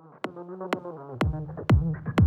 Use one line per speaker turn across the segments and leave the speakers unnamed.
Thank you.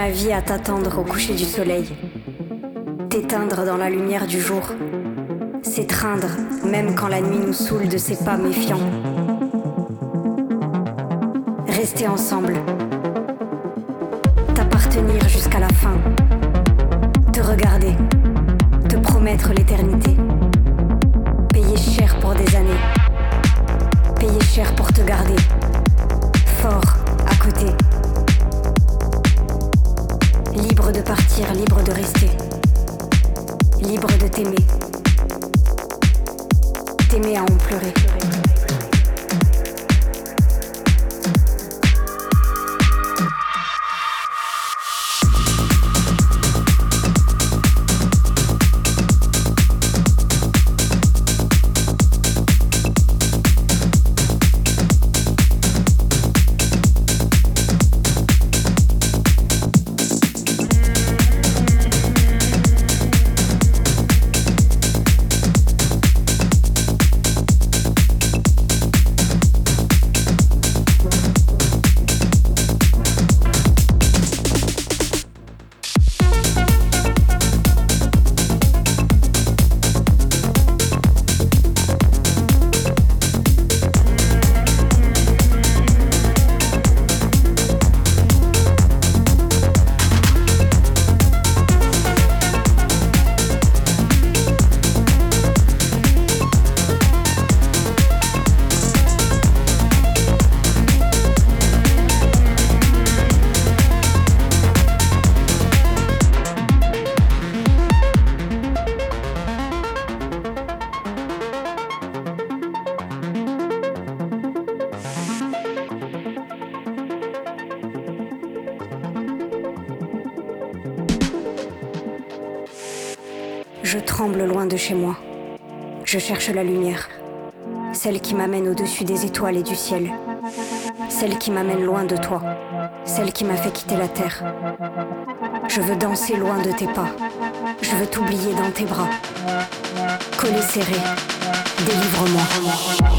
Ma vie à t'attendre au coucher du soleil, t'éteindre dans la lumière du jour, s'étreindre même quand la nuit nous saoule de ses pas méfiants. Rester ensemble, chez moi. Je cherche la lumière. Celle qui m'amène au-dessus des étoiles et du ciel. Celle qui m'amène loin de toi. Celle qui m'a fait quitter la terre. Je veux danser loin de tes pas. Je veux t'oublier dans tes bras. Collé serré. Délivre-moi.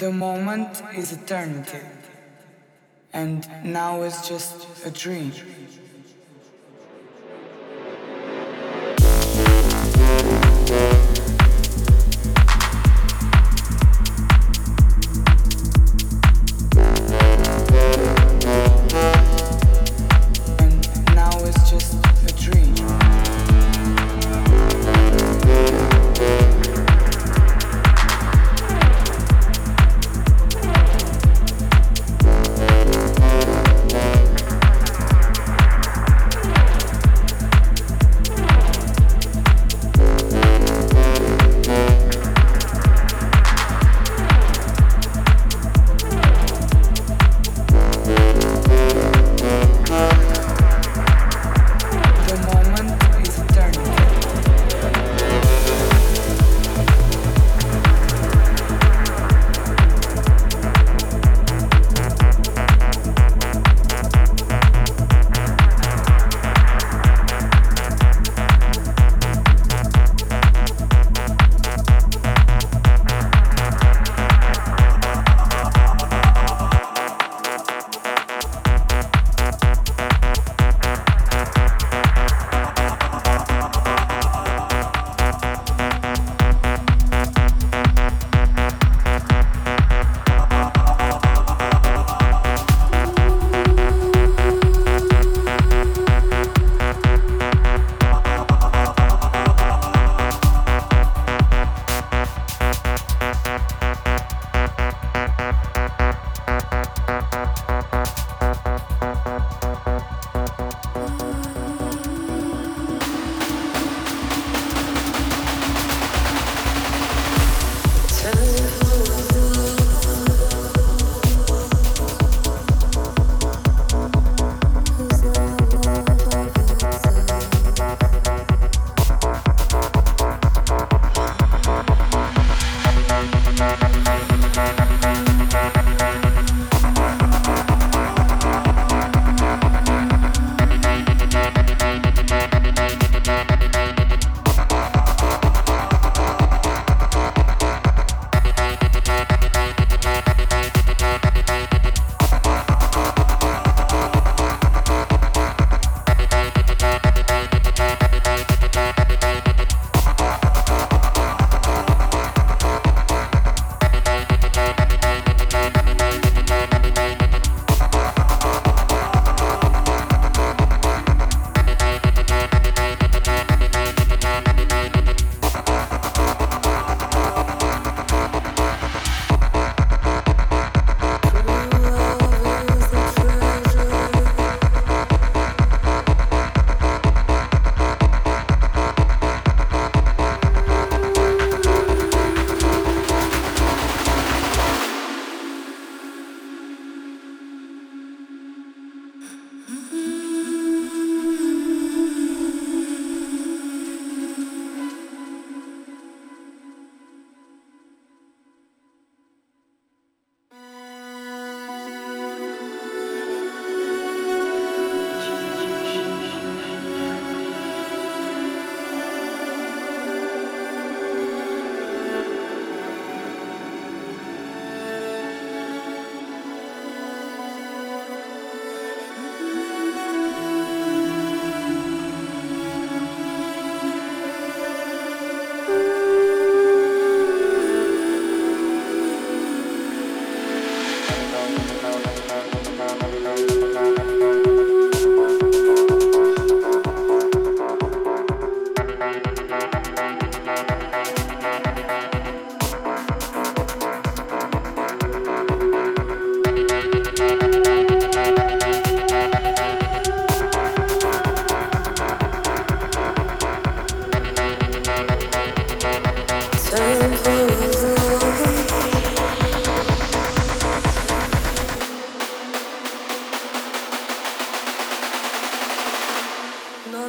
The moment is eternity, and now is just a dream.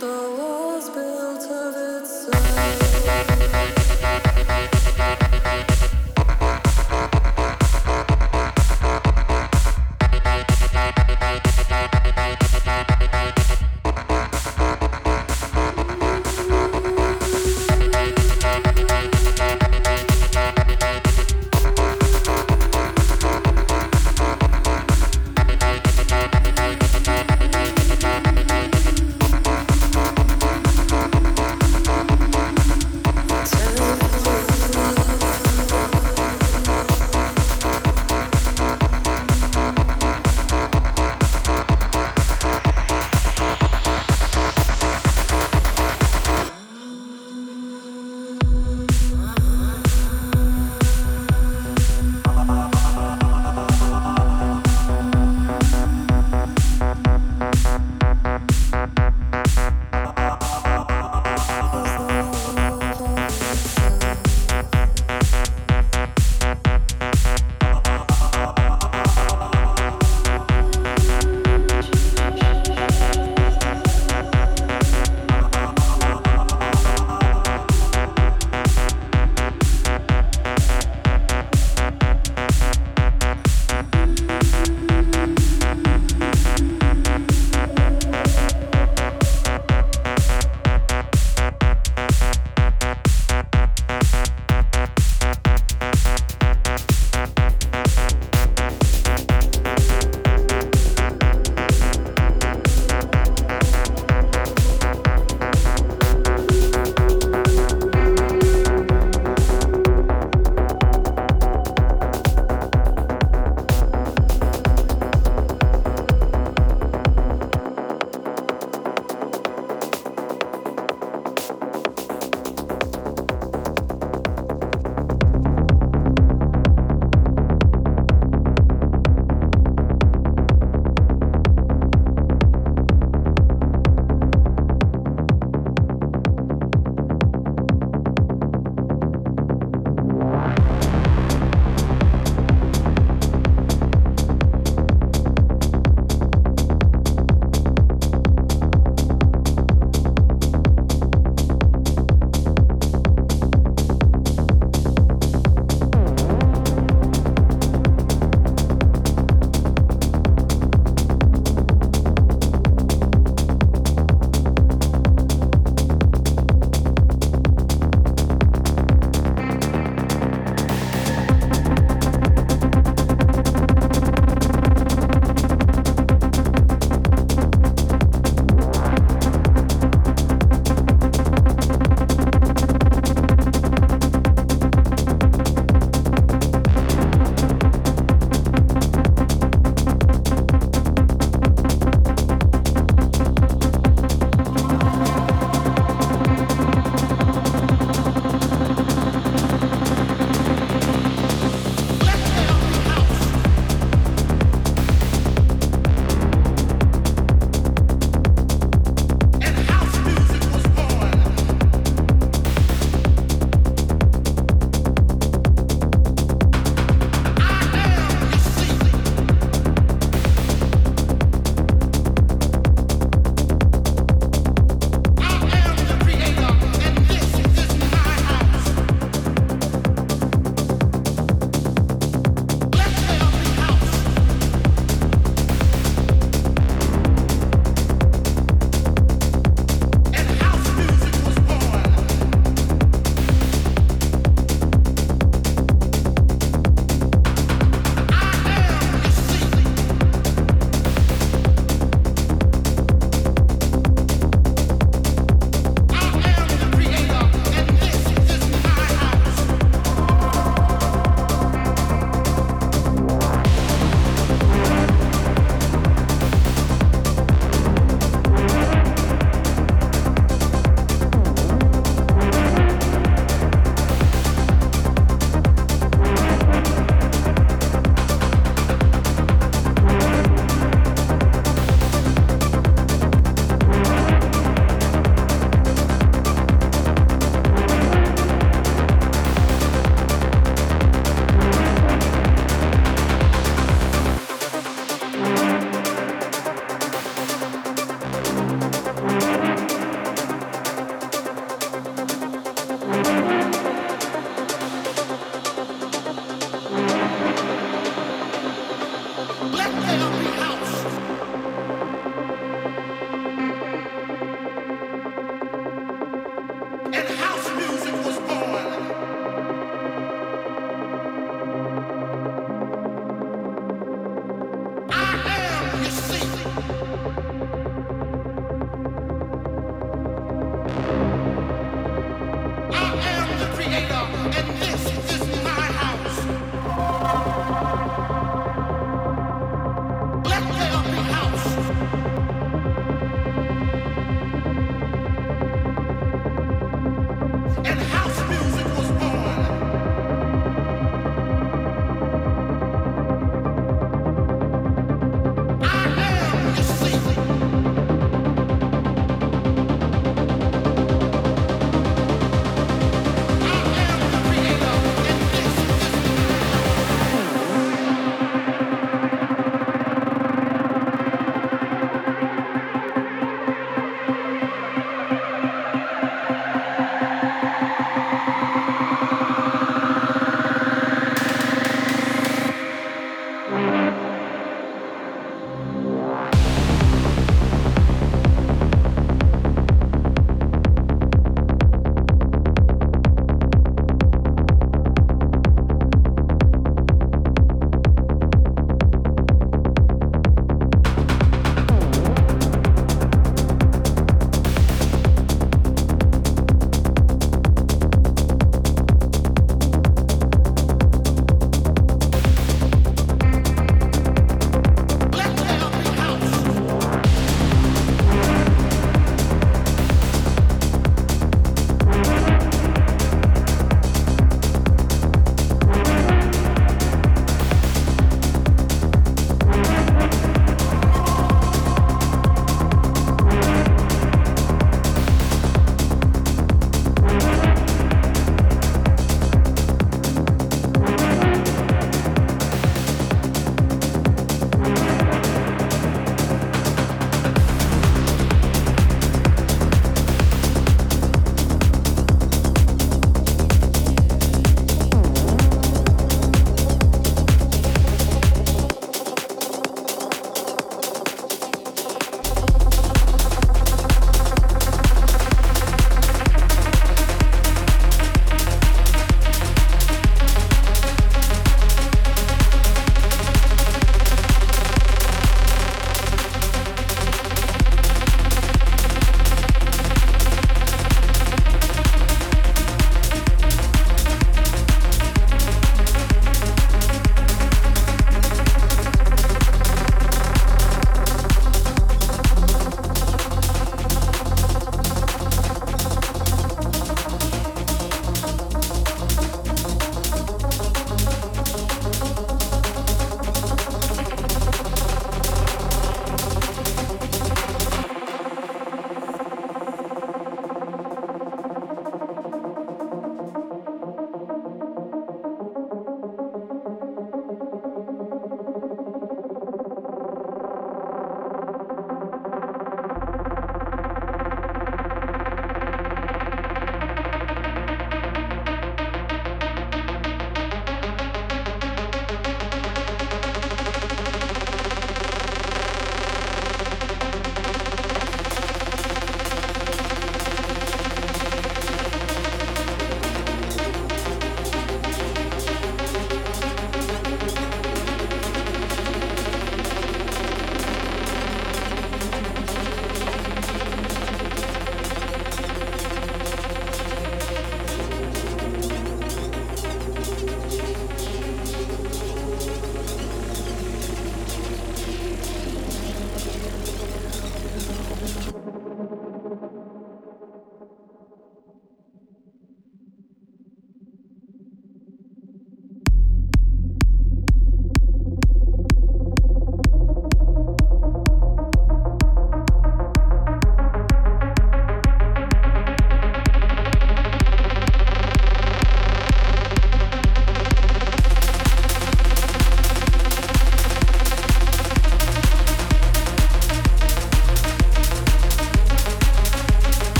The walls built of itself.